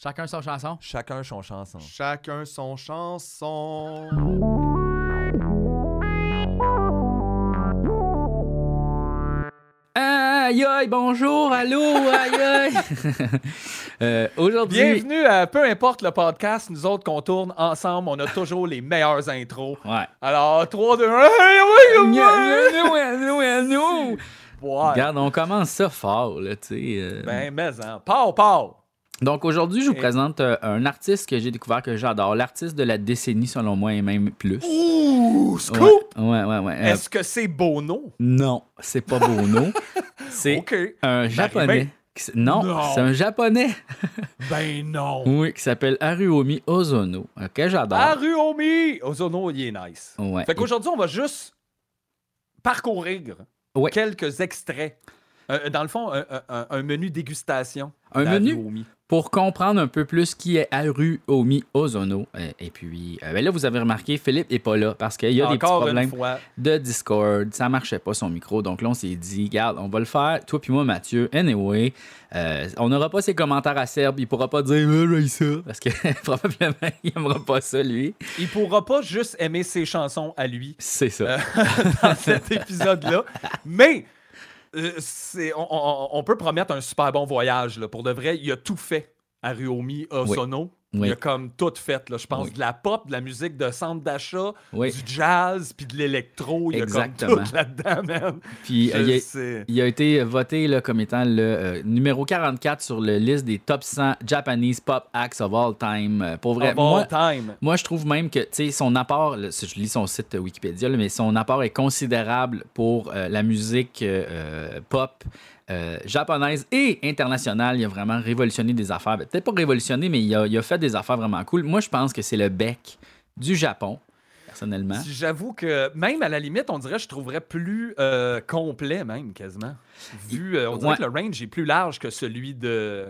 Chacun son chanson? Chacun son chanson. Chacun son chanson. Aïe aïe, bonjour, allô, aïe aïe. Euh, Aujourd'hui, Bienvenue à peu importe le podcast, nous autres qu'on tourne ensemble, on a toujours les meilleures intros. ouais. Alors, 3, 2, 1, ouais. Regarde, on commence ça fort, là, tu sais. euh. Ben, mais, hein. Pow, pow. Donc aujourd'hui, je vous présente euh, un artiste que j'ai découvert que j'adore, l'artiste de la décennie selon moi et même plus. Ouh, scoop. ouais, ouais. ouais. Euh, Est-ce que c'est Bono? non, c'est pas Bono. c'est OK. un japonais. Qui Non, Non. c'est un japonais. Ben non. Oui, qui s'appelle Haruomi Ozono, que j'adore. Haruomi! Ozono, il est nice. Ouais. Fait qu'aujourd'hui, on va juste parcourir Ouais. quelques extraits. Euh, dans le fond, un, un- un menu dégustation. Un menu? Pour comprendre un peu plus qui est Haruomi Ozono. euh, et puis, euh, ben là, vous avez remarqué, Philippe est pas là parce qu'il y a des petits problèmes de Discord. Ça marchait pas son micro. Donc là, on s'est dit, regarde, on va le faire, toi puis moi, Mathieu. Anyway, euh, on n'aura pas ses commentaires acerbes. Il pourra pas dire, ah, ça. Parce que probablement, il aimera pas ça, lui. Il pourra pas juste aimer ses chansons à lui C'est ça. Euh, dans cet épisode-là. Mais euh, on, peut promettre un super bon voyage. Pour de vrai, il a tout fait à Ryomi Osono. Oui. Il a comme tout fait. Là. Je pense Oui. de la pop, de la musique de centre d'achat, Oui. du jazz, puis de l'électro. Il y a comme tout là-dedans. Puis, euh, il a- sais. Il a été voté là, comme étant le euh, numéro 44 sur la liste des top 100 Japanese pop acts of all time. Euh, Pour vrai, Of moi, all time. moi, je trouve même que son apport, là, si je lis son site Wikipédia, là, mais son apport est considérable pour euh, la musique pop japonaise et internationale. Il a vraiment révolutionné des affaires. Ben, Peut-être pas révolutionné, mais il a, il a fait des affaires vraiment cool. Moi, je pense que c'est le bec du Japon, personnellement. J'avoue que même à la limite, on dirait que je trouverais plus euh, complet, même quasiment. Vu, euh, on dirait Ouais. que le range est plus large que celui de.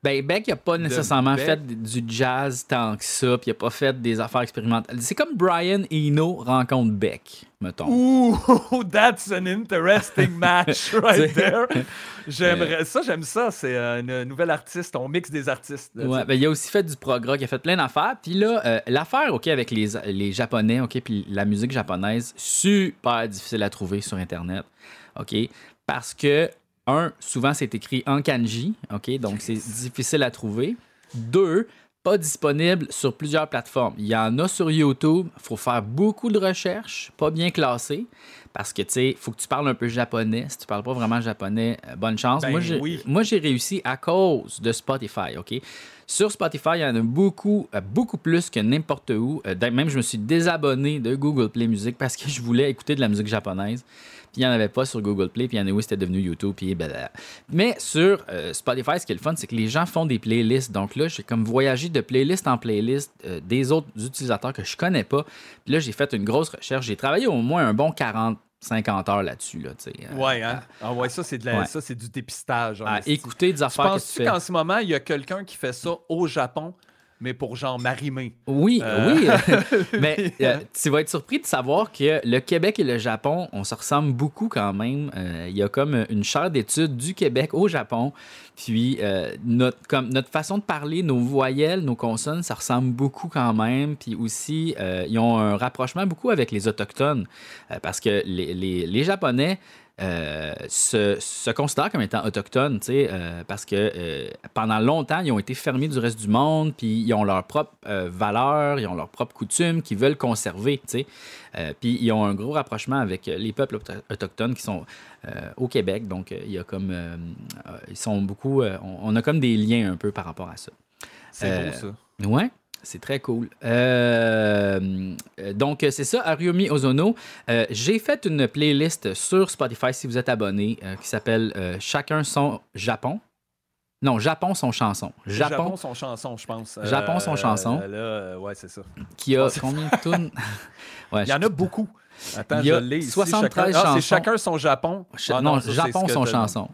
Ben, Beck n'a pas nécessairement Beck. fait du jazz tant que ça, puis il n'a pas fait des affaires expérimentales. C'est comme Brian Eno rencontre Beck, mettons. Ouh, that's an interesting match right there. J'aimerais ça, j'aime ça. C'est euh, une nouvelle artiste. On mixe des artistes. là, Ouais, ben, il a aussi fait du progrès, il a fait plein d'affaires. Puis là, euh, l'affaire, OK, avec les, les Japonais, OK, puis la musique japonaise, super difficile à trouver sur Internet, OK, parce que, un, souvent, c'est écrit en kanji, OK, donc c'est difficile à trouver. Deux, pas disponible sur plusieurs plateformes. Il y en a sur YouTube, il faut faire beaucoup de recherches, pas bien classées, parce que, tu sais, il faut que tu parles un peu japonais. Si tu parles pas vraiment japonais, euh, bonne chance. Ben moi, j'ai, oui. moi, j'ai réussi à cause de Spotify, OK? Sur Spotify, il y en a beaucoup, euh, beaucoup plus que n'importe où. Euh, Même, je me suis désabonné de Google Play Music parce que je voulais écouter de la musique japonaise. Il n'y en avait pas sur Google Play, puis il y en a où c'était devenu YouTube, puis blablabla. Mais sur euh, Spotify, ce qui est le fun, c'est que les gens font des playlists. Donc là, j'ai comme voyagé de playlist en playlist euh, des autres utilisateurs que je connais pas. Puis là, j'ai fait une grosse recherche. J'ai travaillé au moins un bon 40, 50 heures là-dessus. Là, euh, Ouais, hein? Ah ouais, ça, c'est de la- Ouais. ça, c'est du dépistage. hein, écouter des affaires penses-tu qu'en ce moment, il y a quelqu'un qui fait ça au Japon, mais pour genre m'arrimer? Oui, Euh, oui. Mais euh, tu vas être surpris de savoir que le Québec et le Japon, on se ressemble beaucoup quand même. Euh, Il y a comme une chaire d'études du Québec au Japon. Puis notre, comme, notre façon de parler, nos voyelles, nos consonnes, ça ressemble beaucoup quand même. Puis aussi, ils ont un rapprochement beaucoup avec les Autochtones. Parce que les, les- les Japonais, euh, se, se considèrent comme étant autochtones, euh, parce que euh, pendant longtemps, ils ont été fermés du reste du monde, puis ils ont leurs propres euh, valeurs, ils ont leurs propres coutumes qu'ils veulent conserver, tu sais. Puis ils ont un gros rapprochement avec les peuples auto- autochtones qui sont au Québec, donc il y a comme, ils sont beaucoup, on, on a comme des liens un peu par rapport à ça. C'est beau, ça. Ouais, c'est très cool. Euh, donc, c'est ça, Ariomi Ozono. Euh, J'ai fait une playlist sur Spotify, si vous êtes abonné, euh, qui s'appelle Chacun son Japon. Non, Japon son chanson. Japon, Japon, son chanson, je pense. Japon, son chanson. Là, ouais, c'est ça. qui a c'est- combien de tunes? ouais, Il y en a beaucoup. Attends, Il y a je l'ai ici. 73 chacun... Ah, chansons. c'est chacun son Japon. Ah non, c'est Japon son chanson.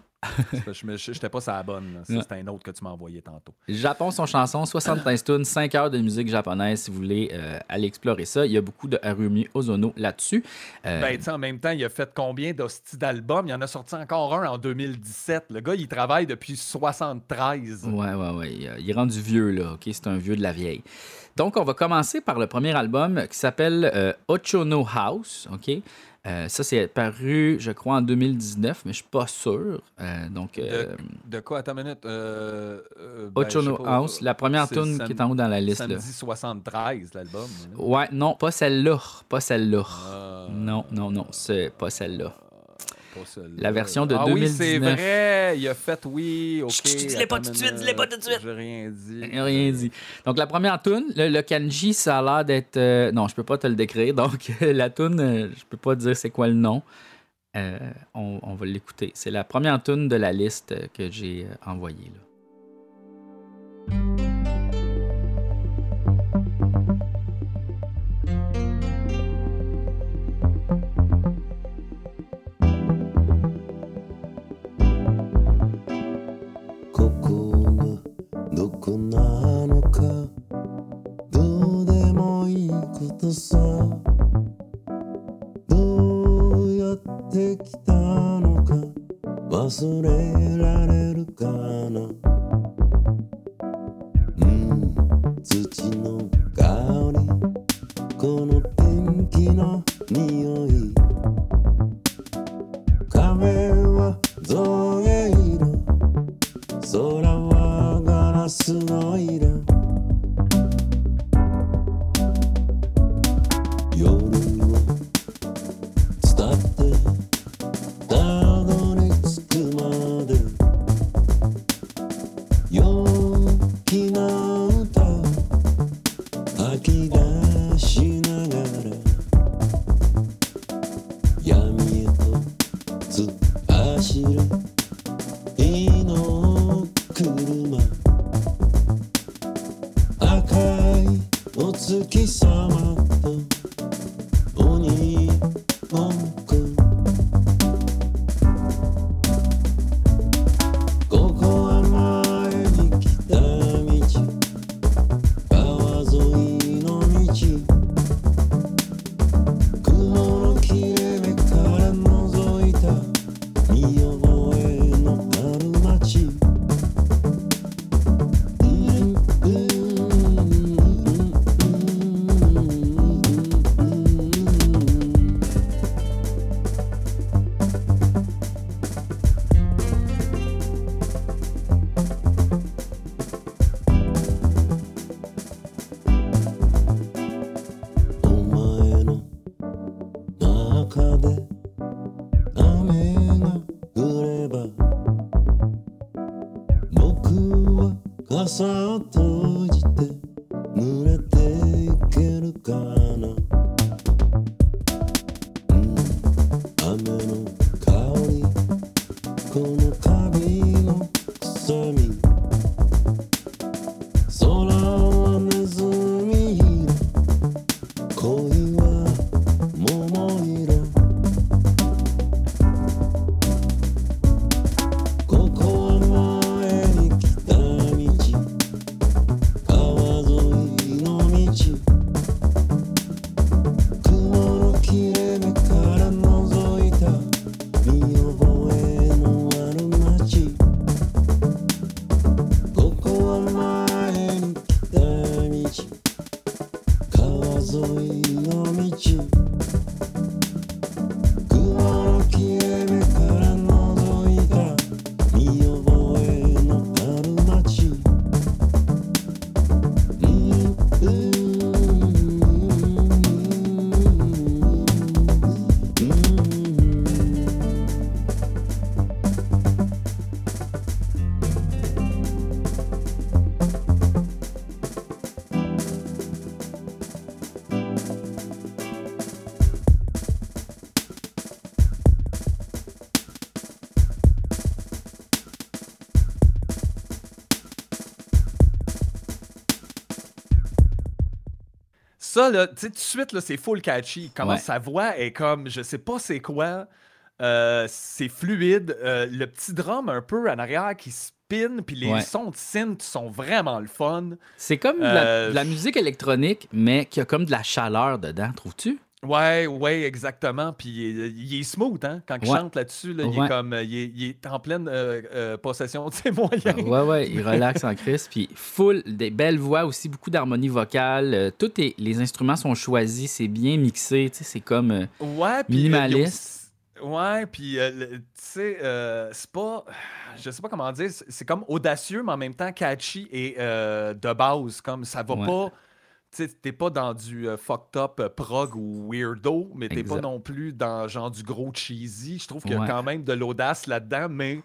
Je n'étais pas la bonne. C'était un autre que tu m'as envoyé tantôt. Japon, son chanson, 75 tunes, 5 heures de musique japonaise, si vous voulez euh, aller explorer ça. Il y a beaucoup de Harumi Ozono là-dessus. Euh, Ben, en même temps, il a fait combien d'hosties d'albums? Il en a sorti encore un en 2017. Le gars, il travaille depuis 73. Ouais, ouais, ouais. Il, il est rendu vieux, là. OK? C'est un vieux de la vieille. Donc, on va commencer par le premier album qui s'appelle euh, Ochono House. OK? Euh, ça, c'est paru, je crois, en 2019, mais je suis pas sûr. Euh, donc, euh, De quoi? Attends une minute. Euh, ben, Ochono House, la première tune qui est en haut dans la liste. là. Samedi 73, l'album. là. Ouais, non, pas celle-là. Pas celle-là. Ah, Non, non, non, c'est pas celle-là. Pas. La version de ah, oui, c'est 2019. vrai. Il a fait oui. OK. Chut, chut, dis-le pas tout de suite, dis-le pas tout de suite. J'ai rien dit. J'ai Rien dit. Donc, la première tune, le, le kanji, ça a l'air d'être. euh, non, je peux pas te le décrire. Donc, la tune, euh, je peux pas dire c'est quoi le nom. Euh, on, on va l'écouter. C'est la première tune de la liste euh, que j'ai euh, envoyée. Là. さどうやってきたのか忘れられ Ça, là, tu sais, tout de suite, là, c'est full catchy. Comment Ouais. sa voix est comme, je sais pas c'est quoi, Euh, c'est fluide. Euh, le petit drum un peu en arrière qui spin, puis les Ouais. sons de synth sont vraiment le fun. C'est comme de la, Euh, de la musique électronique, mais qui a comme de la chaleur dedans, trouves-tu? Ouais, ouais, exactement. Puis il est, il est smooth, hein? Quand il Ouais. chante là-dessus, là, il, est comme, euh, il, est, il est en pleine euh, euh, possession de ses moyens. Ouais, ouais, il relaxe en crise. Puis full, des belles voix aussi, beaucoup d'harmonie vocale. Euh, est, les instruments sont choisis, c'est bien mixé. Tu sais, c'est comme. Ouais, Minimaliste. Ouais, puis euh, tu sais, euh, c'est pas, je sais pas comment dire, c'est comme audacieux, mais en même temps catchy et euh, de base, comme ça va Ouais. pas, t'es pas dans du euh, fucked up euh, prog ou weirdo, mais t'es pas non plus dans genre du gros cheesy. Je trouve qu'il y a Ouais. quand même de l'audace là-dedans, mais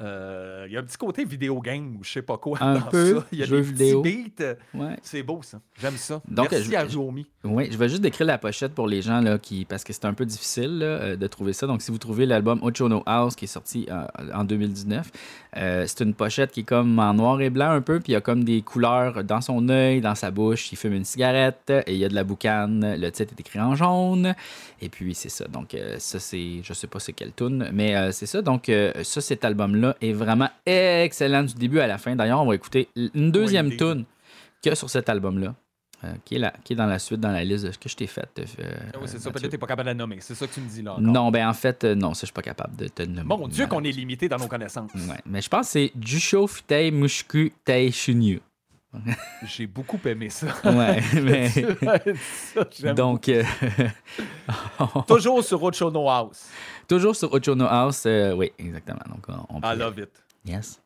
il y a un petit côté vidéo game ou je sais pas quoi Un dans peu, ça. Il y a jeu des vidéo. petits beats, euh, ouais. c'est beau ça, j'aime ça. Donc, Merci je- à Ruomi. Oui, je vais juste décrire la pochette pour les gens là, qui. Parce que c'est un peu difficile là, euh, de trouver ça. Donc, si vous trouvez l'album Ochono House qui est sorti euh, en 2019, euh, c'est une pochette qui est comme en noir et blanc un peu, puis il y a comme des couleurs dans son œil, dans sa bouche. Il fume une cigarette et il y a de la boucane. Le titre est écrit en jaune. Et puis, c'est ça. Donc, euh, ça, c'est. Je sais pas c'est quelle tune, mais euh, c'est ça. Donc, euh, ça, cet album-là est vraiment excellent du début à la fin. D'ailleurs, on va écouter une deuxième idée. tune que sur cet album-là. euh, qui, est la- qui est dans la suite, dans la liste de ce que je t'ai fait. euh, Ah oui, c'est ça, Mathieu. peut-être t'es pas capable de la nommer, c'est ça que tu me dis là. encore. Non, ben en fait, euh, non, ça, je suis pas capable de te nommer. Mon Dieu, qu'on est limité dans nos connaissances. Ouais, mais je pense que c'est Jusho Futei Mushku Tei Shunyu. J'ai beaucoup aimé ça. Ouais, mais. Ça, Donc, euh. Toujours sur Ochono House. toujours sur Ochono House, euh, oui, exactement. Donc, on, on I love it. Yes.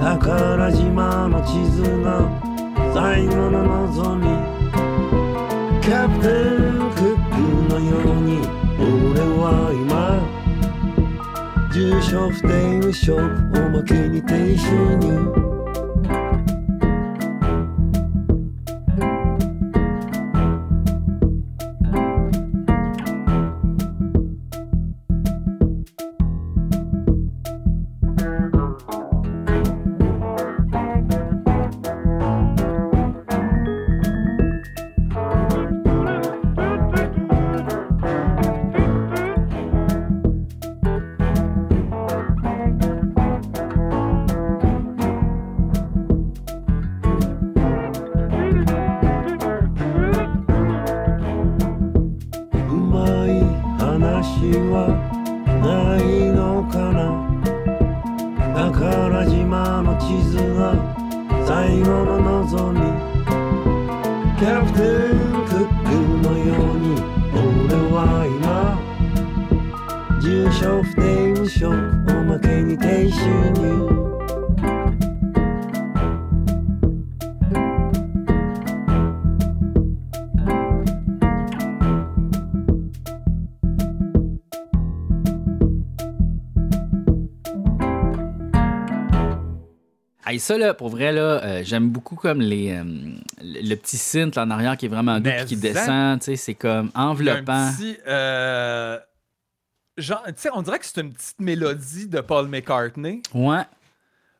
宝島の地図の最後の望み。キャプテンクックのように俺は今住所不定無職おまけに低収入 ça, là, pour vrai, là, euh, j'aime beaucoup comme les, euh, le petit synth là, en arrière qui est vraiment doux qui descend. C'est comme enveloppant. petit, euh, genre, on dirait que c'est une petite mélodie de Paul McCartney, Ouais,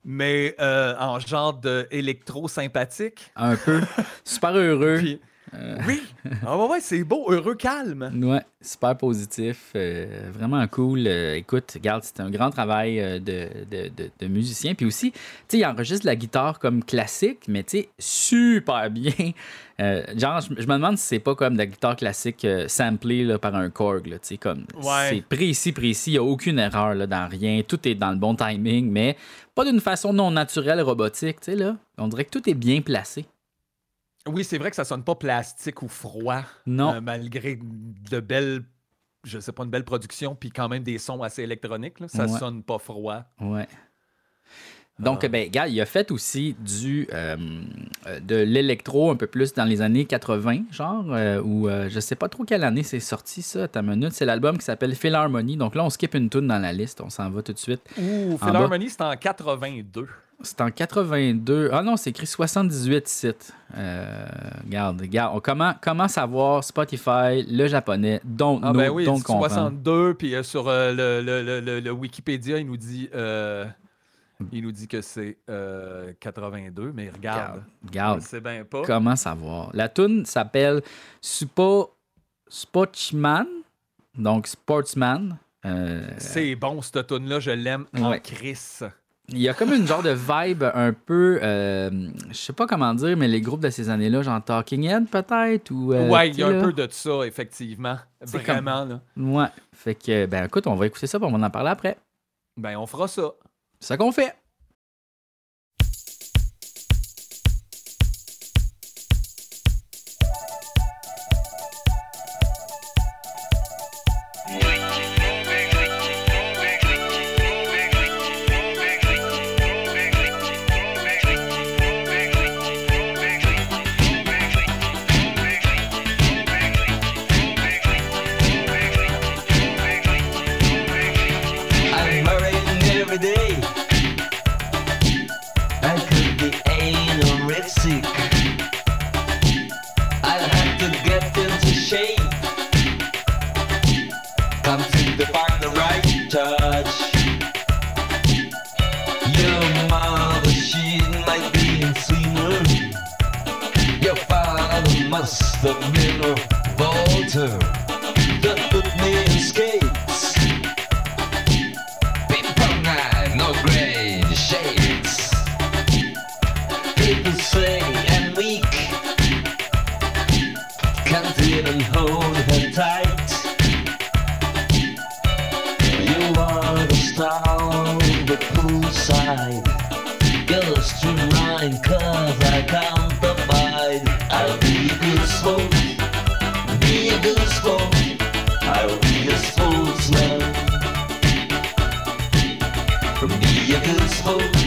mais en genre de électro sympathique. un peu. Super heureux. Puis- Euh. Oui, ah ouais, ouais, c'est beau, heureux, calme. Ouais, super positif, euh, vraiment cool. Euh, écoute, regarde, c'est un grand travail euh, de, de, de- de musicien. Puis aussi, tu sais, il enregistre la guitare comme classique, mais tu sais, super bien. Genre, je, je me demande si c'est pas comme de la guitare classique samplée là, par un Korg, tu sais, comme Ouais. c'est précis, précis, il n'y a aucune erreur là, dans rien, tout est dans le bon timing, mais pas d'une façon non naturelle, robotique, tu sais, là. On dirait que tout est bien placé. Oui, c'est vrai que ça sonne pas plastique ou froid, Non. euh, malgré de belles, je sais pas, une belle production, puis quand même des sons assez électroniques. là. Ça Ouais. sonne pas froid. Ouais. Donc, Ah. ben, gars, il a fait aussi du euh, euh, de l'électro un peu plus dans les années 80, genre, euh, ou je sais pas trop quelle année c'est sorti ça, ta minute. C'est l'album qui s'appelle Philharmony. Donc là, on skip une tune dans la liste, on s'en va tout de suite. Ouh, En Philharmony, c'est en 82. C'est en 82. Ah non, c'est écrit 78 sites. Euh, regarde, regarde, comment, comment savoir Spotify, le japonais, don't Ah know, ben oui, don't c'est comprendre. 62, puis euh, sur euh, le, le- le- le- Wikipédia, il nous dit, il nous dit que c'est euh, 82, mais regarde, Regarde, bien pas. Comment savoir? La tune s'appelle Supo Sportsman, donc Sportsman. C'est bon, cette tune là je l'aime en Ouais. Il y a comme une genre de vibe un peu, euh, je sais pas comment dire, mais les groupes de ces années-là, genre Talking Head peut-être ou. euh, ouais, il y a un peu de ça, effectivement. Vraiment, là. Ouais. Fait que, ben écoute, on va écouter ça, on va en parler après. Ben, on fera ça. C'est ça qu'on fait. Be a good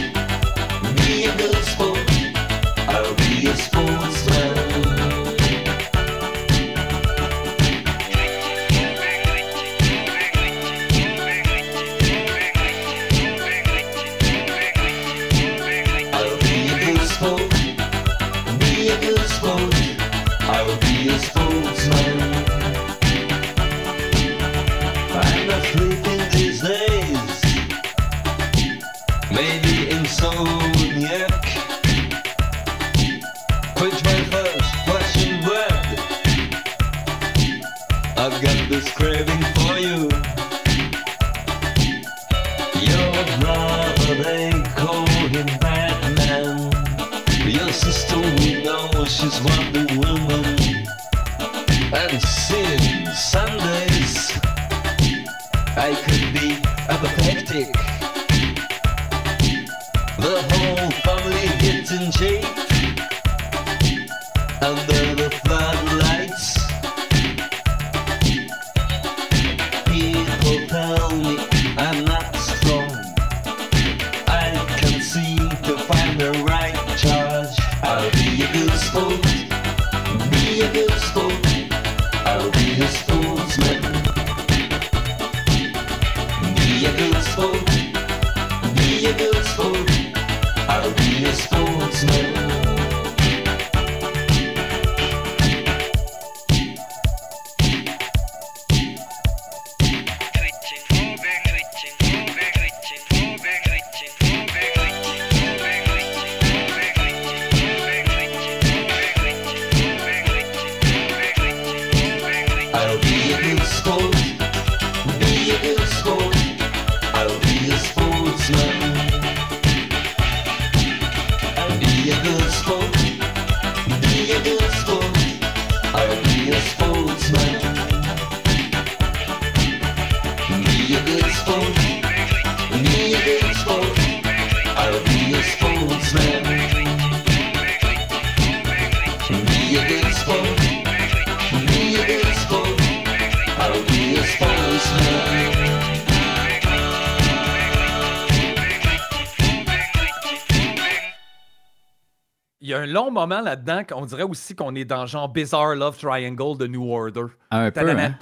long moment là-dedans qu'on dirait aussi qu'on est dans genre Bizarre Love Triangle de New Order. Un peu, hein?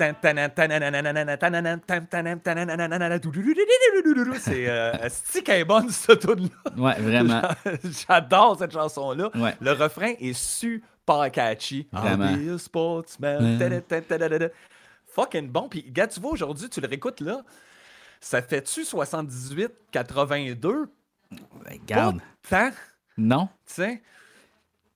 C'est euh, qu'elle est bonne cette tune là Ouais, vraiment. J'adore cette chanson-là. Ouais. Le refrain est super catchy. Vraiment. I'll be a sportsman. Ouais. Ta-da-ta-ta-da-da. Fucking bon. Puis, gars, tu vois, aujourd'hui, tu le réécoutes là. Ça fait-tu 78, 82? Ben, Regarde. Pas tant, Non. tu sais?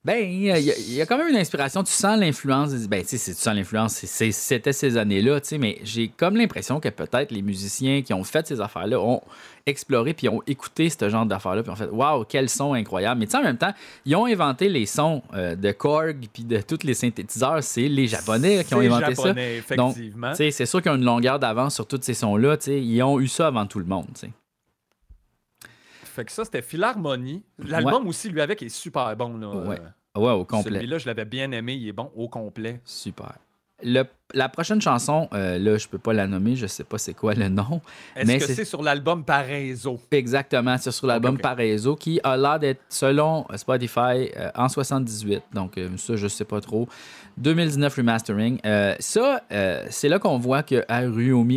Ben, il y, a- il y a quand même une inspiration. Tu sens l'influence. Ben, tu sais, tu sens l'influence. C'était ces années-là, tu sais, mais j'ai comme l'impression que peut-être les musiciens qui ont fait ces affaires-là ont exploré puis ont écouté ce genre d'affaires-là puis ont fait Waouh, quel son incroyable. Mais tu sais, en même temps, ils ont inventé les sons euh, de Korg puis de tous les synthétiseurs. C'est les Japonais qui ont inventé japonais, ça. Donc, tu sais, c'est sûr qu'ils ont une longueur d'avance sur tous ces sons-là. tu sais. Ils ont eu ça avant tout le monde. tu sais. Fait que ça, c'était Philharmonie. L'album aussi, lui, avec, est super bon. Là. Ouais. Ouais, au complet. Celui-là, je l'avais bien aimé. Il est bon au complet. Super. Le- la prochaine chanson, euh, là, je peux pas la nommer, je sais pas c'est quoi le nom. Est-ce que c'est- sur l'album Paraiso? Exactement, c'est sur l'album. Paraiso qui a l'air d'être, selon Spotify, euh, en 78. Donc, euh, ça, je sais pas trop. 2019 remastering. Ça, c'est là qu'on voit que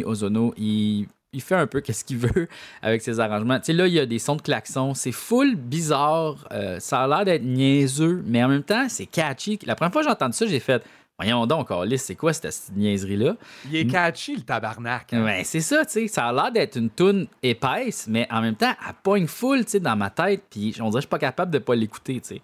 Ozono, il, il fait un peu qu'est-ce qu'il veut avec ses arrangements. Tu sais, là, il y a des sons de klaxon. C'est full bizarre. euh, ça a l'air d'être niaiseux, mais en même temps, c'est catchy. La première fois que j'ai entendu ça, j'ai fait Voyons donc, Alice, c'est quoi cette, cette niaiserie-là? Il est catchy, le tabarnak. hein. Ben, c'est ça, tu sais. Ça a l'air d'être une toune épaisse, mais en même temps, elle pogne full, tu sais, dans ma tête. Puis on dirait que je suis pas capable de pas l'écouter, tu sais.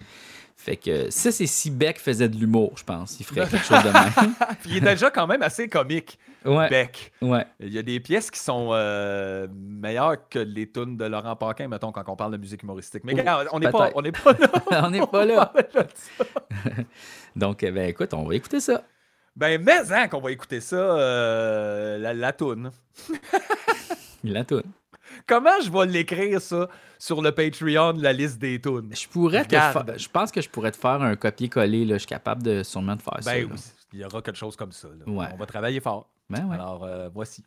Fait que ça, c'est si Beck faisait de l'humour, je pense. Il ferait quelque chose de même. Puis il est déjà quand même assez comique, Ouais. Beck. Ouais. Il y a des pièces qui sont euh, meilleures que les tunes de Laurent Paquin, mettons, quand on parle de musique humoristique. Mais regarde, on n'est pas, on n'est pas là. on n'est pas là. ça. Donc, euh, ben écoute, on va écouter ça. Ben, mais hein, qu'on va écouter ça, euh, la, la toune. La toune. Comment je vais l'écrire, ça, sur le Patreon, la liste des tunes? Je pourrais te fa- Je pense que je pourrais te faire un copier-coller. Je suis capable de sûrement de faire ça. Ben, là. il y aura quelque chose comme ça. Ouais. On va travailler fort. Ben. Alors, euh, voici.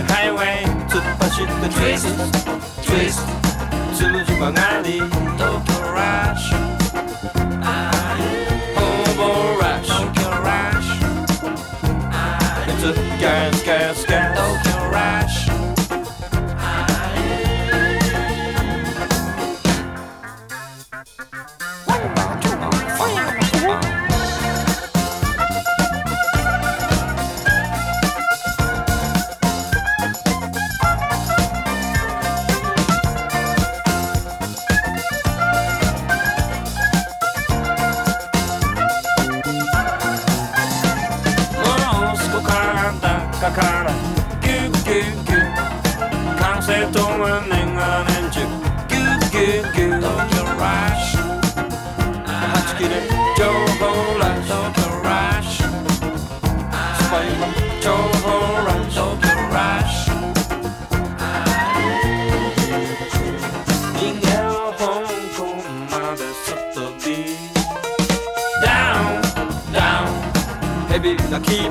くねくねハイウェイ突っ走って Twist Twist つむじ曲がり東 分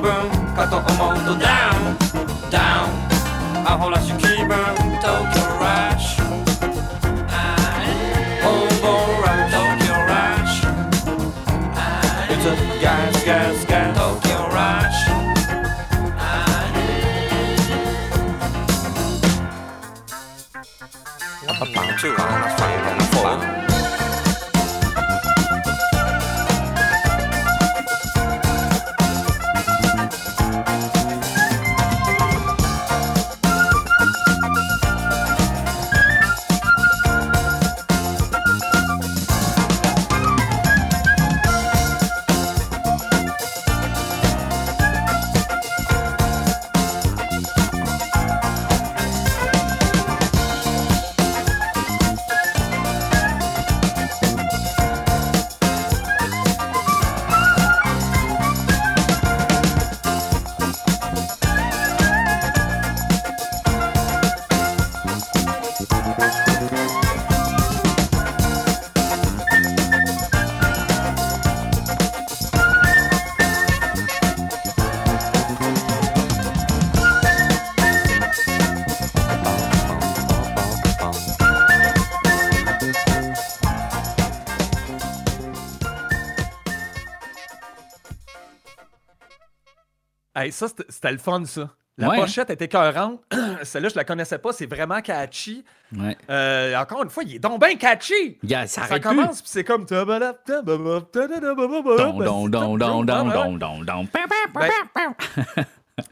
かと思うとダウンダウンアホらしい Hey, ça, c'était le fun, ça. La Ouais. pochette était écœurante. Celle-là, je la connaissais pas. C'est vraiment catchy. Ouais. Euh, encore une fois, il est donc bien catchy. Ça Ça commence, puis c'est comme... Don.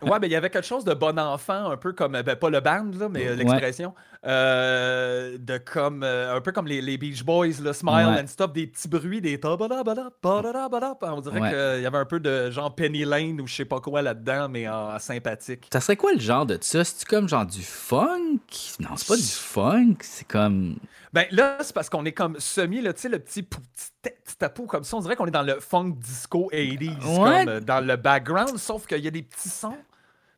Ouais, mais il y avait quelque chose de bon enfant, un peu comme, ben, pas le band, là, mais Ouais. l'expression, euh, de comme, euh, un peu comme les, les Beach Boys, le Smile Ouais. and Stop, des petits bruits, des ba-da-da-ba-da. On dirait Ouais. qu'il y avait un peu de genre Penny Lane ou je sais pas quoi là-dedans, mais en sympathique. Ça serait quoi le genre de ça? C'est-tu comme genre du funk? Non, c'est pas du funk. C'est comme. Ben là, c'est parce qu'on est comme semi, là, tu sais, le petit, pou- petit, ta- petit tapou comme ça. On dirait qu'on est dans le funk disco 80s, Ouais. comme euh, dans le background, sauf qu'il y a des petits sons.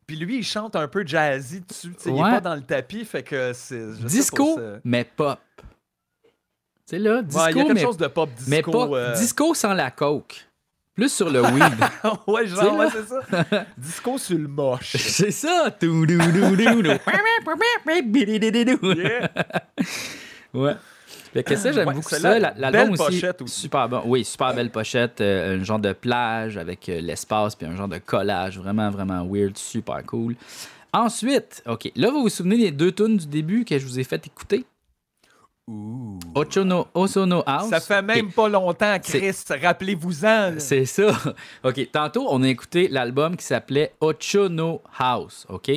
Puis lui, il chante un peu jazzy dessus. tu sais, Il est Ouais. pas dans le tapis, fait que c'est. Disco, c'est- mais pop. Tu sais, là, disco, Ouais, il y a quelque mais, chose de pop disco. mais pas euh, disco sans la coke. Plus sur le weed. ouais, genre, ouais, c'est ça. disco sur le moche. c'est ça. Tout, dou, dou, dou, dou. Yeah. Ouais. Fait que ça, j'aime Ouais, beaucoup ça. L'album aussi, pochette aussi. super bon. Oui, super belle pochette. euh, un genre de plage avec euh, l'espace puis un genre de collage. Vraiment, vraiment weird. Super cool. Ensuite, OK. Là, vous vous souvenez des deux tunes du début que je vous ai fait écouter? Ochono, Osono House. Ça fait même pas longtemps, Chris. Rappelez-vous-en. là. C'est ça. OK. Tantôt, on a écouté l'album qui s'appelait Ochono House. OK?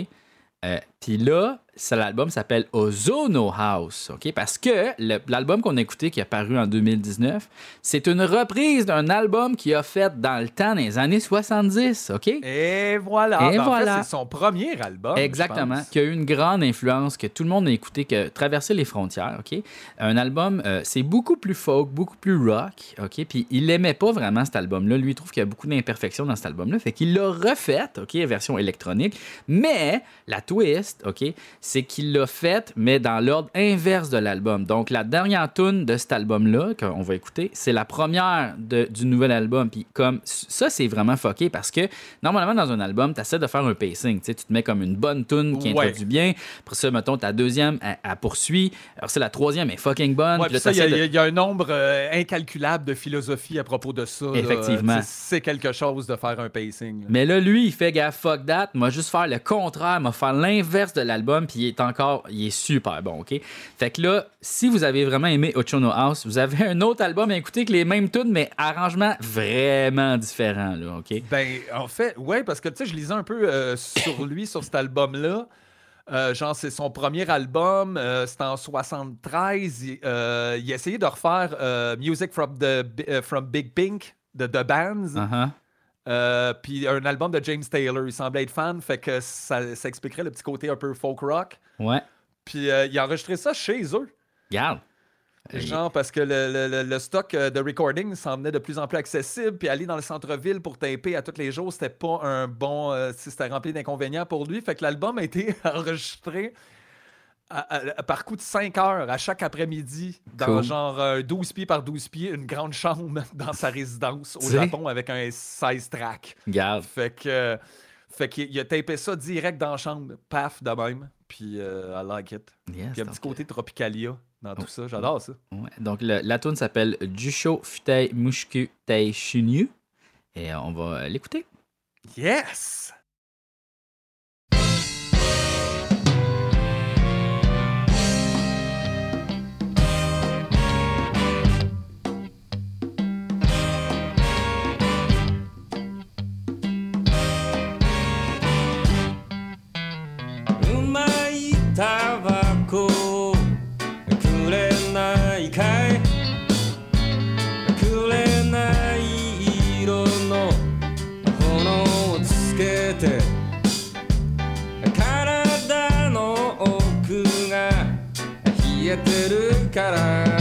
Euh, Puis là, l'album s'appelle Ozono House. OK? Parce que l'album qu'on a écouté, qui est paru en 2019, c'est une reprise d'un album qu'il a fait dans le temps, dans les années 70. OK? Et voilà. Et Ben, en fait, voilà. c'est son premier album. Exactement, qui a eu une grande influence, que tout le monde a écouté, que traversé les frontières, OK? Un album, euh, c'est beaucoup plus folk, beaucoup plus rock, OK? Puis il aimait pas vraiment cet album-là. Lui, il trouve qu'il y a beaucoup d'imperfections dans cet album-là. Fait qu'il l'a refait, OK? Version électronique. Mais la twist, OK? C'est qu'il l'a fait, mais dans l'ordre inverse de l'album. Donc, la dernière tune de cet album-là, qu'on va écouter, c'est la première de- du nouvel album. Puis comme ça, c'est vraiment fucké parce que normalement, dans un album, tu essaies de faire un pacing. Tu te mets comme une bonne tune qui Ouais. introduit bien. Après ça, mettons, ta deuxième, elle, elle poursuit. Alors, c'est la troisième, est fucking bonne. Ouais, il y, a- de- y un nombre euh, incalculable de philosophie à propos de ça. Effectivement. C'est quelque chose de faire un pacing. là. Mais là, lui, il fait, gars, fuck that. M'a juste faire le contraire, m'a faire l'inverse de l'album, puis il est encore, il est super bon, OK? Fait que là, si vous avez vraiment aimé Ochono House, vous avez un autre album à écouter que les mêmes tunes, mais arrangements vraiment différents, là, OK? Ben, en fait, ouais, parce que tu sais, je lisais un peu euh, sur lui, sur cet album-là. Euh, genre, c'est son premier album, euh, c'était en 73. Il, euh, il a essayé de refaire Music from, the, from Big Pink de The Bands, Uh-huh. Euh, puis un album de James Taylor. Il semblait être fan, fait que ça, ça expliquerait le petit côté un peu folk rock. Ouais. Puis euh, il a enregistré ça chez eux. Regarde. Genre parce que le, le- le- stock euh, de recording s'en venait de plus en plus accessible, puis aller dans le centre-ville pour taper à tous les jours, c'était pas un bon. euh, c'était rempli d'inconvénients pour lui. Fait que l'album a été enregistré à- à- par coup de 5 heures à chaque après-midi dans Cool. genre euh, 12 pieds par 12 pieds, une grande chambre dans sa résidence au. Japon avec un 16 tracks. Garde. Fait que, fait qu'il il a tapé ça direct dans la chambre, paf, de même. Puis euh, I like it. Yes, Puis il y a un petit côté Tropicalia dans Oh. tout ça. J'adore ça. ouais. Donc, le- la tune s'appelle Jusho Futei Mushku Tei Shunyu. Et euh, on va l'écouter. Yes! caralho.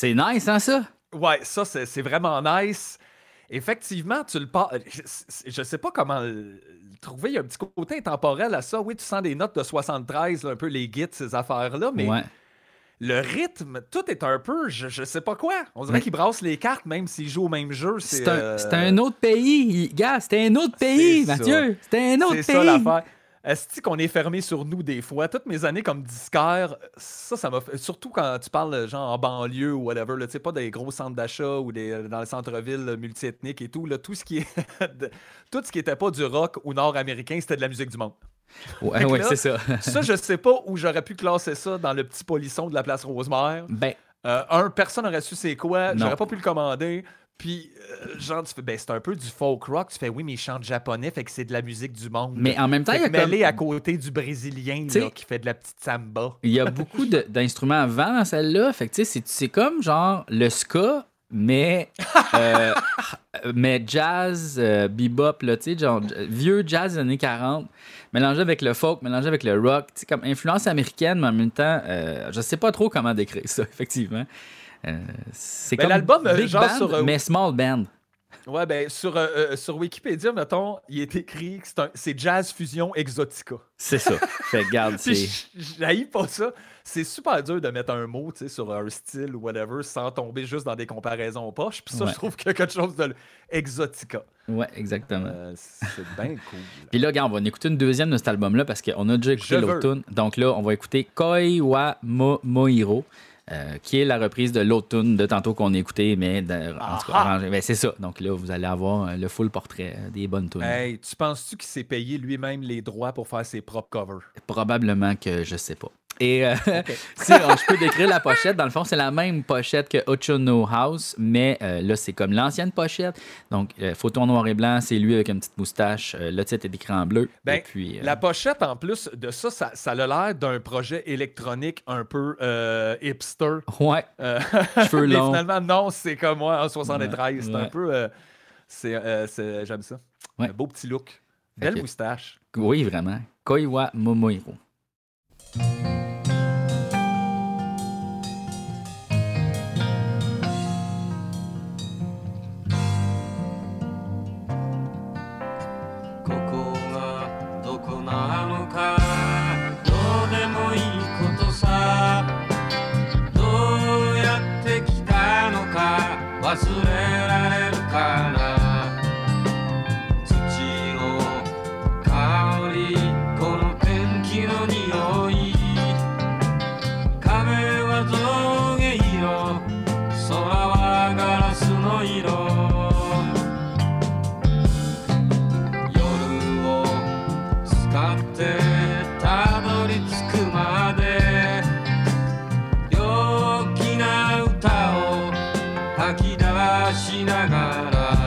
C'est nice, hein, ça? Ouais, ça, c'est c'est vraiment nice. Effectivement, tu le parles. Je, je sais pas comment le trouver. Il y a un petit côté intemporel à ça. Oui, tu sens des notes de 73, là, un peu les guides, ces affaires-là, mais Ouais. le rythme, tout est un peu, je, je sais pas quoi. On dirait qu'ils brassent les cartes, même s'ils jouent au même jeu. C'est un, euh, c'est un autre pays. Gars, c'était un autre pays, C'est. Mathieu. C'était un autre C'est pays. ça l'affaire. Est-ce qu'on est fermé sur nous des fois? Toutes mes années comme disquaire, ça, ça m'a fait. Surtout quand tu parles genre en banlieue ou whatever, tu sais, pas des gros centres d'achat ou des, euh, dans le centre-ville multiethnique et tout, là, tout ce qui est. tout ce qui était pas du rock ou nord-américain, c'était de la musique du monde. Ouais, c'est ça. Ça, je sais pas où j'aurais pu classer ça dans le petit polisson de la place Rosemère. ben, Euh, un, personne n'aurait su c'est quoi, j'aurais pas pu le commander. Puis, euh, genre, tu fais, ben, c'est un peu du folk rock. Tu fais, oui, mais ils chantent japonais, fait que c'est de la musique du monde. mais en même temps, il y a comme- à côté du Brésilien là, qui fait de la petite samba. Il y a beaucoup d'instruments à vent dans celle-là. Fait que, tu sais, c'est- comme genre le ska, mais, euh, mais jazz, euh, bebop, là, tu sais, genre vieux jazz des années 40, mélangé avec le folk, mélangé avec le rock, tu sais, comme influence américaine, mais en même temps, euh, je sais pas trop comment décrire ça, effectivement. Euh, c'est Ben, comme l'album, euh, big genre band, sur, euh, mais small band. Ouais, ben, sur, euh, sur Wikipédia, mettons, il est écrit que c'est un- c'est jazz fusion exotica. C'est ça. fait Puis, c'est... j'haïs pas ça. C'est super dur de mettre un mot, sur un style ou whatever, sans tomber juste dans des comparaisons poches. Puis ça, Ouais. je trouve qu'il y a quelque chose de exotica. Ouais, exactement. Euh, c'est bien cool. Puis là, regarde, on va en écouter une deuxième de cet album-là parce qu'on a déjà écouté tune. Donc là, on va écouter Koi wa Mo Mohiro, euh, qui est la reprise de l'autre tune de tantôt qu'on a écouté, mais de- en tout cas, arrangé. Ben, c'est ça. Donc là, vous allez avoir euh, le full portrait euh, des bonnes tunes. Hey, tu penses-tu qu'il s'est payé lui-même les droits pour faire ses propres covers? Probablement que je sais pas. Et euh, si euh, je peux décrire la pochette, dans le fond, c'est la même pochette que Ochono House, mais euh, là, c'est comme l'ancienne pochette. Donc, euh, photo en noir et blanc, c'est lui avec une petite moustache. Euh, le titre est écrit en bleu. Ben, et puis, euh, La pochette, en plus de ça, ça, ça a l'air d'un projet électronique un peu euh, hipster. Ouais, Euh, Cheveux mais longs. finalement, non, c'est comme moi en 73. c'est un ouais. peu. euh, c'est, euh, J'aime ça. Ouais. Un beau petit look. Belle moustache. oui, vraiment. Koiwa Momohiro. right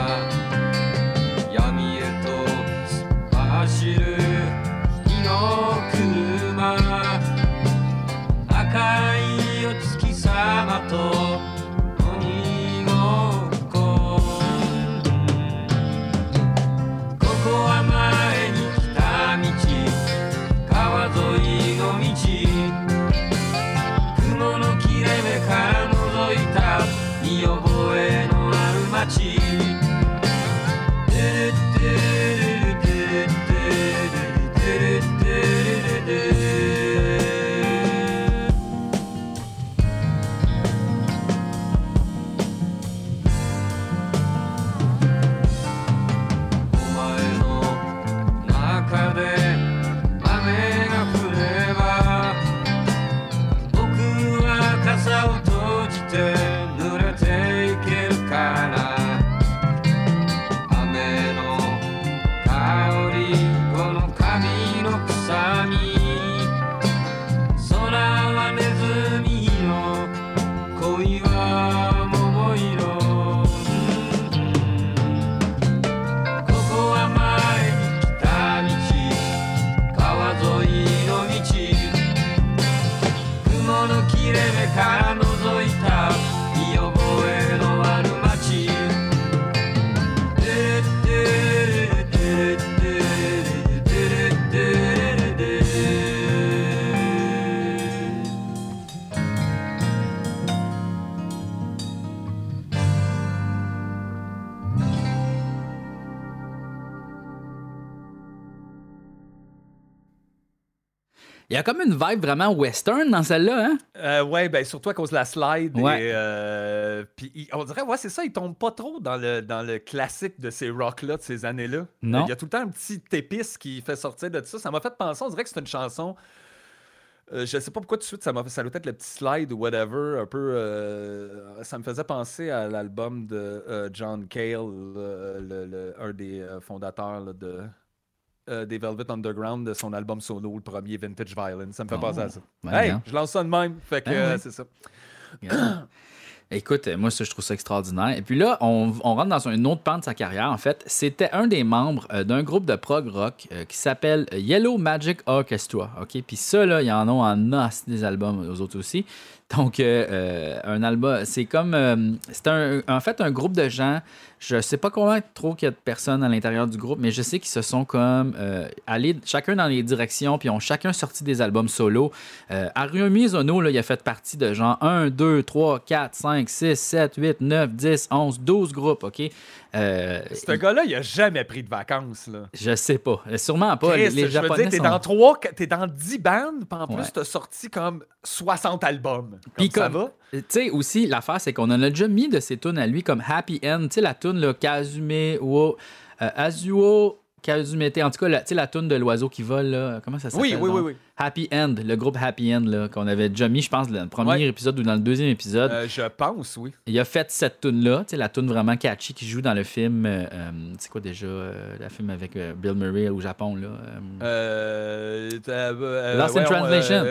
Il y a comme une vibe vraiment western dans celle-là, hein? Euh, ouais, ben surtout à cause de la slide. Ouais. Et, euh, puis on dirait, ouais, c'est ça, il tombe pas trop dans le, dans le classique de ces rocks-là, de ces années-là. Non. Il y a tout le temps un petit épice qui fait sortir de ça. Ça m'a fait penser, on dirait que c'est une chanson. euh, je sais pas pourquoi tout de suite, ça m'a ça doit être le petit slide ou whatever, un peu. euh, ça me faisait penser à l'album de euh, John Cale, le- le- le- un des fondateurs là, de, euh, des Velvet Underground, de son album solo, le premier Vintage Violence. Ça me fait Oh. penser à ça. Ben, hey, je lance ça de même. Fait que Ben euh, oui. c'est ça. Écoute, moi, ça, je trouve ça extraordinaire. Et puis là, on, on rentre dans une autre pente de sa carrière. En fait, c'était un des membres euh, d'un groupe de prog rock euh, qui s'appelle Yellow Magic Orchestra. OK? Puis ça, là, il y en a en os des albums, aux autres aussi. Donc, euh, euh, un album, c'est comme. euh, c'est un, en fait un groupe de gens. Je sais pas combien trop qu'il y a de personnes à l'intérieur du groupe, mais je sais qu'ils se sont comme euh, allés chacun dans les directions, puis ont chacun sorti des albums solo. Haruomi Zono, là, il a fait partie de genre 1, 2, 3, 4, 5, 6, 7, 8, 9, 10, 11, 12 groupes, OK? Euh, Ce gars-là, il a jamais pris de vacances. Là. je sais pas. Sûrement pas. Chris, les je veux Japonais dire, t'es sont- dans trois, t'es dans 10 bandes, puis en plus, Ouais. t'as sorti comme 60 albums. Puis Comme ça va? Tu sais, aussi, l'affaire, c'est qu'on en a déjà mis de ces tunes à lui, comme Happy End. Tu sais, la tune, là, Kazume, wo, euh, Azuo, Kazumete. En tout cas, la- tu sais, la tune de l'oiseau qui vole, là. Comment ça s'appelle? Oui, oui, oui, oui. Happy End, le groupe Happy End, qu'on avait déjà mis, je pense, dans le premier Ouais. épisode ou dans le deuxième épisode. Euh, je pense, oui. Il a fait cette tune-là, la tune vraiment catchy qui joue dans le film. euh, euh, c'est quoi déjà euh, la film avec Bill Murray au Japon, là Lost in Translation.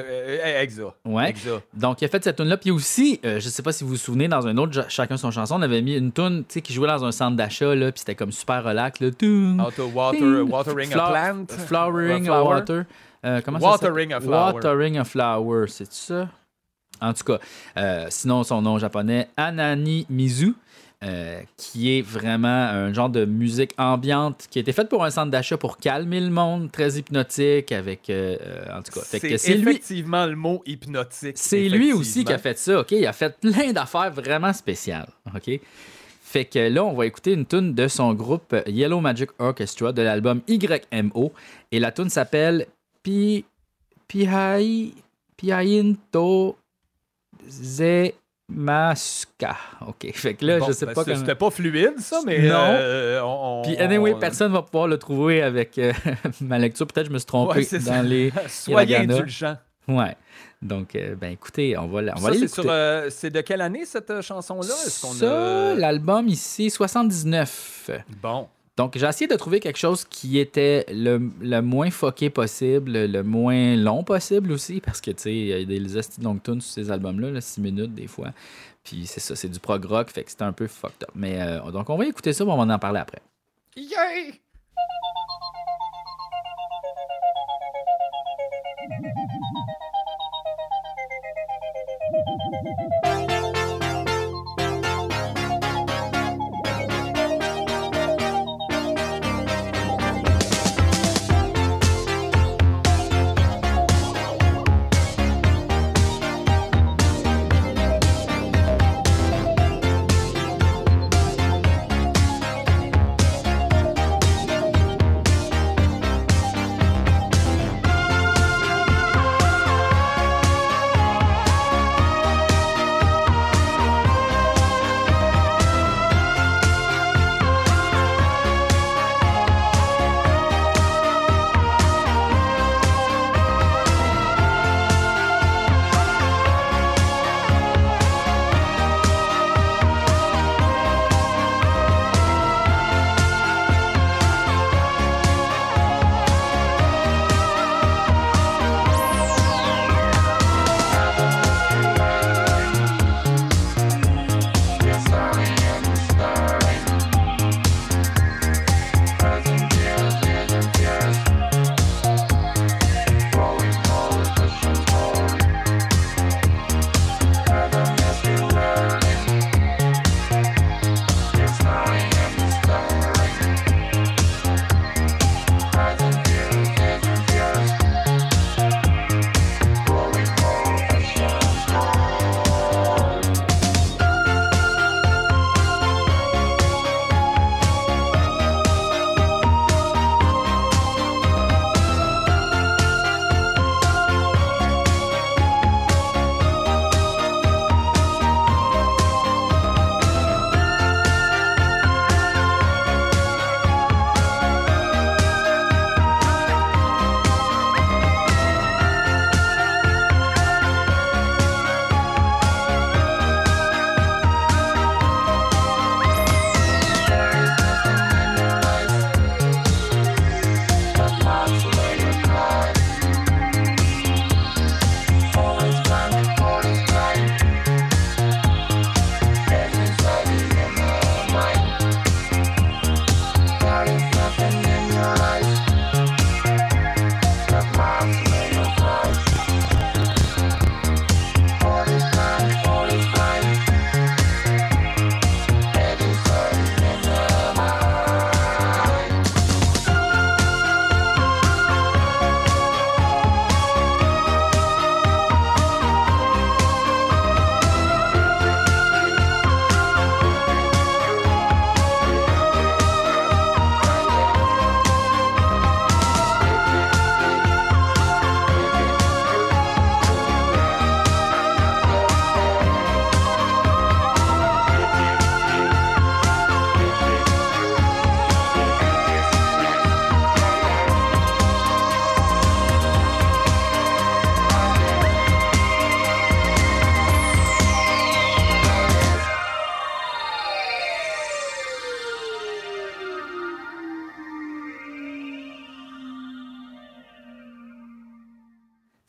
Exa. Ouais. Exa. Donc, il a fait cette tune-là. Puis aussi, je sais pas si vous vous souvenez, dans un autre, chacun son chanson, on avait mis une tune tu sais, qui jouait dans un centre d'achat, là, puis c'était comme super relax. Là, Toum, Auto water, watering a plant. Flowering A water. Euh, comment ça Watering a flower. Watering a flower, c'est ça? En tout cas, euh, sinon, son nom japonais, Anani Mizu. euh, qui est vraiment un genre de musique ambiante qui a été faite pour un centre d'achat pour calmer le monde, très hypnotique avec euh, euh, en tout cas. C'est c'est lui, effectivement le mot hypnotique. c'est lui aussi effectivement. qui a fait ça, OK? Il a fait plein d'affaires vraiment spéciales, OK? Fait que là, on va écouter une tune de son groupe Yellow Magic Orchestra de l'album YMO. Et la tune s'appelle Pi... Pihai... Pihainto Zemaska. OK. Fait que là, Bon, je sais ben, pas comment... C'était pas fluide, ça, mais. Non. euh, on- Puis anyway, on- personne va pouvoir le trouver avec euh, ma lecture. Peut-être que je me suis trompé Ouais, c'est ça. dans les... Soyez indulgents. Ouais. Donc, euh, ben écoutez, on va, on va Ça, aller c'est euh, c'est de quelle année cette chanson-là? Est-ce qu'on Ça, a... l'album ici, 79. Bon. Donc, j'ai essayé de trouver quelque chose qui était le, le moins fucké possible, le moins long possible aussi, parce que, tu sais, il y a des de longues tunes sur ces albums-là, 6 minutes des fois. Puis c'est ça, c'est du prog rock, fait que c'était un peu fucked up. Mais euh, donc, on va écouter ça, mais on va en parler après. Yay!「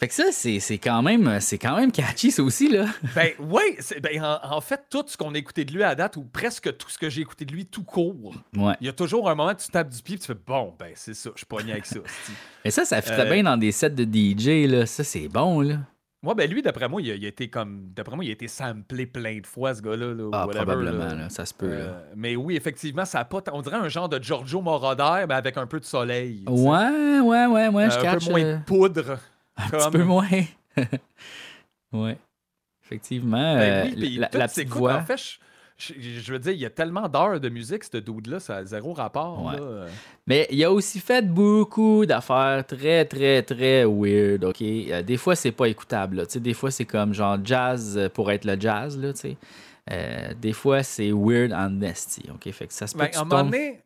Fait que ça, c'est quand même c'est quand même catchy, ça aussi, là. Ben oui, ben, en, en fait, tout ce qu'on a écouté de lui à date, ou presque tout ce que j'ai écouté de lui tout court, Ouais. il y a toujours un moment où tu tapes du pied et tu fais bon, ben c'est ça, je suis pogné avec ça. Mais ça, ça fitterait Euh, bien dans des sets de DJ, là. Ça, c'est bon, là. Moi, ben lui, d'après moi, il a, il a été comme. D'après moi, il a été samplé plein de fois, ce gars-là. là, Ah, whatever, probablement, là. là. Ça se peut. Euh, mais oui, effectivement, ça a pas. On dirait un genre de Giorgio Moroder, mais avec un peu de soleil. Ouais, ouais, ouais, ouais, Euh, je un catch. peu moins euh, de poudre. Un comme- petit peu moins. ouais. Effectivement. Ben euh, oui, puis la, petite voix. En fait, je, veux dire, il y a tellement d'heures de musique, ce dude-là, ça a zéro rapport. Ouais. là. Mais il a aussi fait beaucoup d'affaires très, très, très weird, OK? Euh, des fois, c'est pas écoutable, là. Des fois, c'est comme genre jazz pour être le jazz, là, tu sais. Euh, des fois, c'est weird en nasty, OK? Fait que ça se peut Ben, que tu tombes- donné,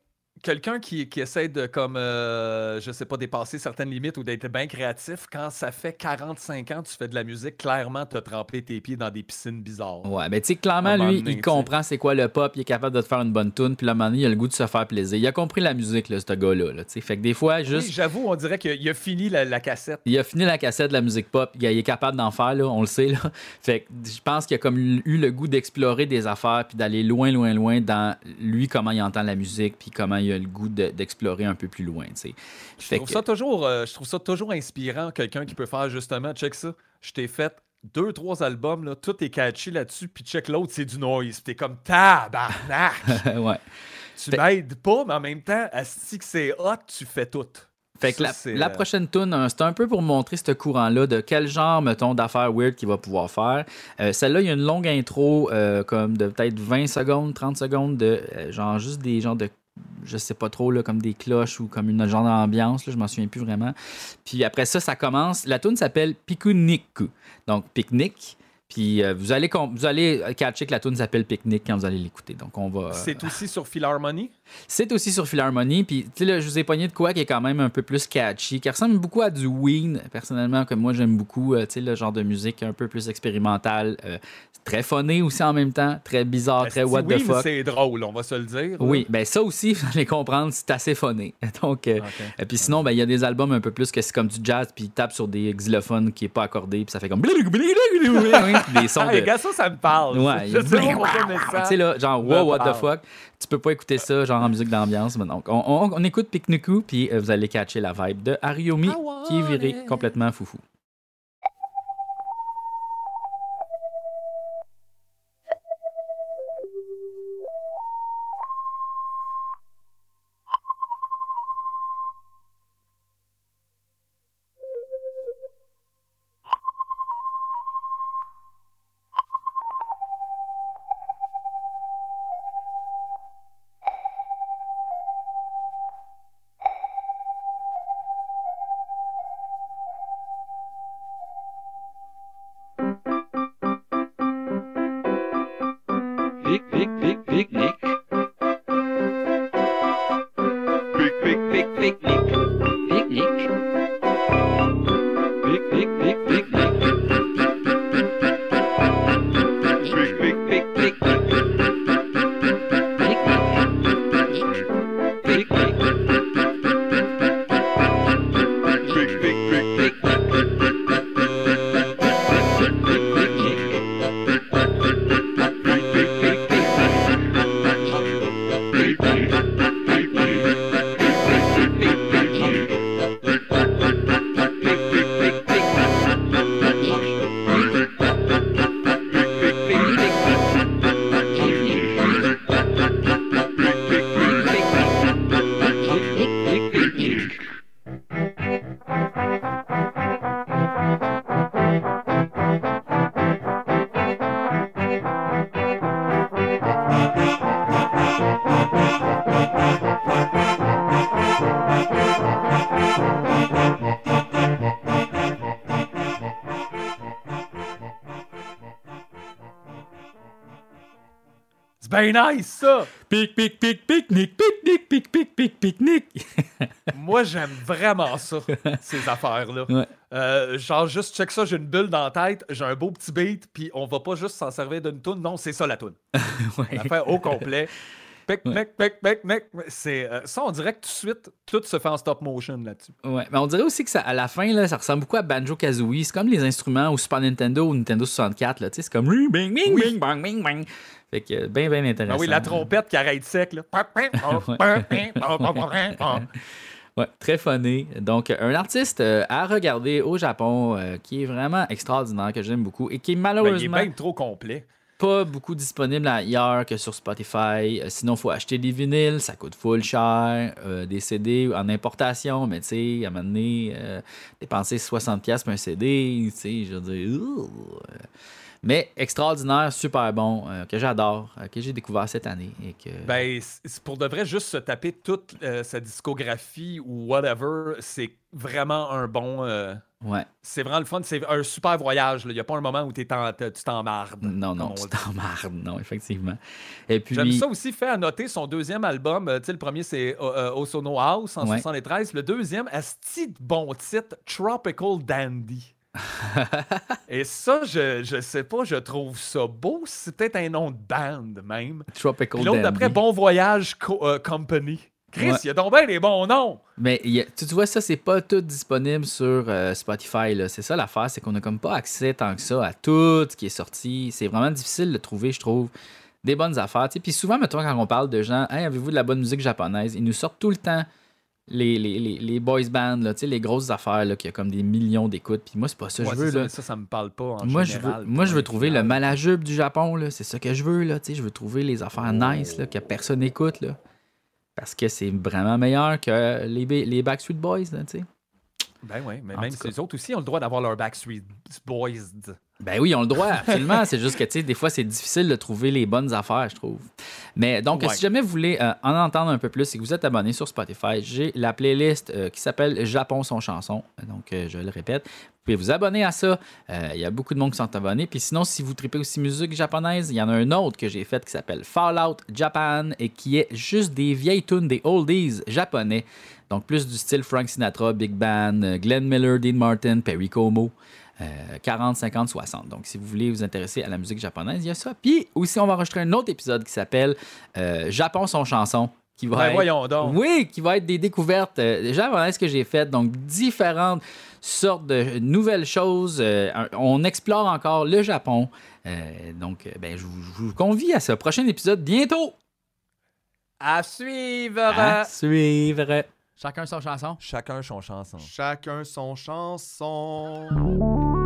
quelqu'un qui, qui essaie de, comme, euh, je sais pas, dépasser certaines limites ou d'être bien créatif, quand ça fait 45 ans que tu fais de la musique, clairement, tu as trempé tes pieds dans des piscines bizarres. Ouais, mais tu sais, clairement, lui, donné, il comprend c'est quoi le pop, il est capable de te faire une bonne tune, puis un moment donné, il a le goût de se faire plaisir. Il a compris la musique, là, ce gars-là, là, tu sais. Fait que des fois, Oui, juste... j'avoue, on dirait qu'il a fini la, la cassette. Il a fini la cassette de la musique pop, il il est capable d'en faire, là, on le sait. Là. Fait que je pense qu'il a comme eu le goût d'explorer des affaires puis d'aller loin, loin, loin dans lui, comment il entend la musique, puis comment il a le goût de- d'explorer un peu plus loin. Je trouve, que- ça toujours, euh, je trouve ça toujours inspirant, quelqu'un qui peut faire justement, check ça, je t'ai fait deux, trois albums, là, tout est catchy là-dessus, puis check l'autre, c'est du noise. Puis t'es comme tabarnak! ouais. tu Fait- m'aides pas, mais en même temps, si que c'est hot, tu fais tout. Fait que Ça, la, la euh, prochaine tune, hein, c'est un peu pour montrer ce courant-là de quel genre, mettons, d'affaires weird qu'il va pouvoir faire. Euh, Celle-là, il y a une longue intro, euh, comme de peut-être 20 secondes, 30 secondes, de euh, genre juste des genres de je sais pas trop, là, comme des cloches ou comme une genre d'ambiance, là, je m'en souviens plus vraiment. Puis après ça, ça commence. La tune s'appelle Pikuniku. Donc, pique-nique. Puis euh, vous, allez, vous allez catcher que la tune s'appelle Picnic quand vous allez l'écouter. Donc, on va. C'est aussi sur Philharmonie? C'est aussi sur Philharmonie. Puis, tu sais, là, je vous ai pogné de quoi qui est quand même un peu plus catchy, qui ressemble beaucoup à du Ween, personnellement, que moi, j'aime beaucoup. euh, tu sais, le genre de musique un peu plus expérimentale. euh, très funné aussi en même temps. Très bizarre, très Esti, what the fuck. c'est drôle, on va se le dire. Oui, ben ça aussi, vous allez comprendre, c'est assez funné. Donc, euh, Ok. et puis sinon, ben, il y a des albums un peu plus que c'est comme du jazz, puis il tape sur des xylophones qui est pas accordé, puis ça fait comme des sons de. les gars, ça, ça me parle. Ouais. Tu sais, là, genre, wow, what the fuck. Tu peux pas écouter ça, genre en musique d'ambiance. mais Donc, on, on- on écoute Picnicu, puis euh, vous allez catcher la vibe de Ariomi, qui est viré complètement foufou. C'est bien nice, ça. Pic, pic, pic, picnic, picnic, pic, pic, pic, picnic. Moi, j'aime vraiment ça, ces affaires-là. Ouais. Euh, genre, juste check ça, j'ai une bulle dans la tête, j'ai un beau petit beat, puis on va pas juste s'en servir d'une toune. Non, c'est ça la toune. Ouais. L'affaire au complet. Pic, pic, pic, pic, pic. C'est euh, ça, on dirait que tout de suite, tout se fait en stop motion là-dessus. Ouais, mais on dirait aussi que ça, à la fin, là, ça ressemble beaucoup à Banjo Kazooie. C'est comme les instruments au Super Nintendo ou Nintendo 64. Là, c'est comme bing, bing, bing, bang, bing, bang. Fait que bien, bien intéressant. Ah oui, la trompette qui arrête sec là. Ouais, très funny. Donc, un artiste euh, à regarder au Japon euh, qui est vraiment extraordinaire, que j'aime beaucoup et qui est Ben, il est malheureusement bien trop complet. Pas beaucoup disponible ailleurs que sur Spotify. Euh, sinon, il faut acheter des vinyles, ça coûte full cher. euh, des CD en importation, mais tu sais, à un moment donné, euh, dépenser 60$ pour un CD, tu sais, je veux dire. Mais extraordinaire, super bon, euh, que j'adore, euh, que j'ai découvert cette année. Et que... Ben, pour de vrai, juste se taper toute euh, sa discographie ou whatever, c'est vraiment un bon. ouais. c'est vraiment le fun. C'est un super voyage. Il n'y a pas un moment où en- tu t'emmardes. Non, non, on tu dit. t'emmerdes, non, effectivement. Et puis, J'aime ça aussi, fait à noter son deuxième album. tu sais, le premier, c'est Osono House en Ouais. 73. Le deuxième, asti bon titre, Tropical Dandy. Et ça, je, je sais pas, je trouve ça beau. C'est peut-être un nom de band même. Tropical l'autre, d'après. Bon Voyage Co- euh, Company. Chris, Ouais. il y a donc bien des bons noms. Mais a- tu, tu vois, ça, c'est pas tout disponible sur euh, Spotify. là. C'est ça l'affaire, c'est qu'on a comme pas accès tant que ça à tout ce qui est sorti. C'est vraiment difficile de trouver, je trouve, des bonnes affaires. tu sais. Puis souvent, mettons, quand on parle de gens, hey, avez-vous de la bonne musique japonaise, ils nous sortent tout le temps les, les, les, les boys bands, là, les grosses affaires là, qui a comme des millions d'écoutes. Puis moi, c'est pas ça que Ouais, je veux. ça, là. ça, ça me parle pas en Moi, je veux, moi, je veux trouver le malajube du Japon, là. C'est ça que je veux, là. Je veux trouver les affaires nice, là, que personne n'écoute, là. Parce que c'est vraiment meilleur que les, les Backstreet Boys, là. Ben oui, mais En même si les autres aussi ont le droit d'avoir leur Backstreet Boys. Ben oui, ils ont le droit, absolument. c'est juste que, tu sais, des fois, c'est difficile de trouver les bonnes affaires, je trouve. Mais donc, Ouais. si jamais vous voulez euh, en entendre un peu plus et que vous êtes abonné sur Spotify, j'ai la playlist euh, qui s'appelle Japon son chanson. Donc, euh, je le répète. Vous pouvez vous abonner à ça. Il y a beaucoup de monde qui sont abonnés. Puis sinon, si vous tripez aussi musique japonaise, il y en a un autre que j'ai fait qui s'appelle Fallout Japan et qui est juste des vieilles tunes, des oldies japonais. Donc, plus du style Frank Sinatra, Big Band, Glenn Miller, Dean Martin, Perry Como. Euh, 40, 50, 60. Donc, si vous voulez vous intéresser à la musique japonaise, il y a ça. Puis aussi, on va enregistrer un autre épisode qui s'appelle euh, Japon son chanson. Qui va Ben être- voyons donc. Oui, qui va être des découvertes euh, japonaises que j'ai faites. Donc, différentes sortes de nouvelles choses. Euh, on explore encore le Japon. Donc, ben, je vous, je vous convie à ce prochain épisode bientôt. À suivre! À suivre. Chacun son chanson? Chacun son chanson. Chacun son chanson.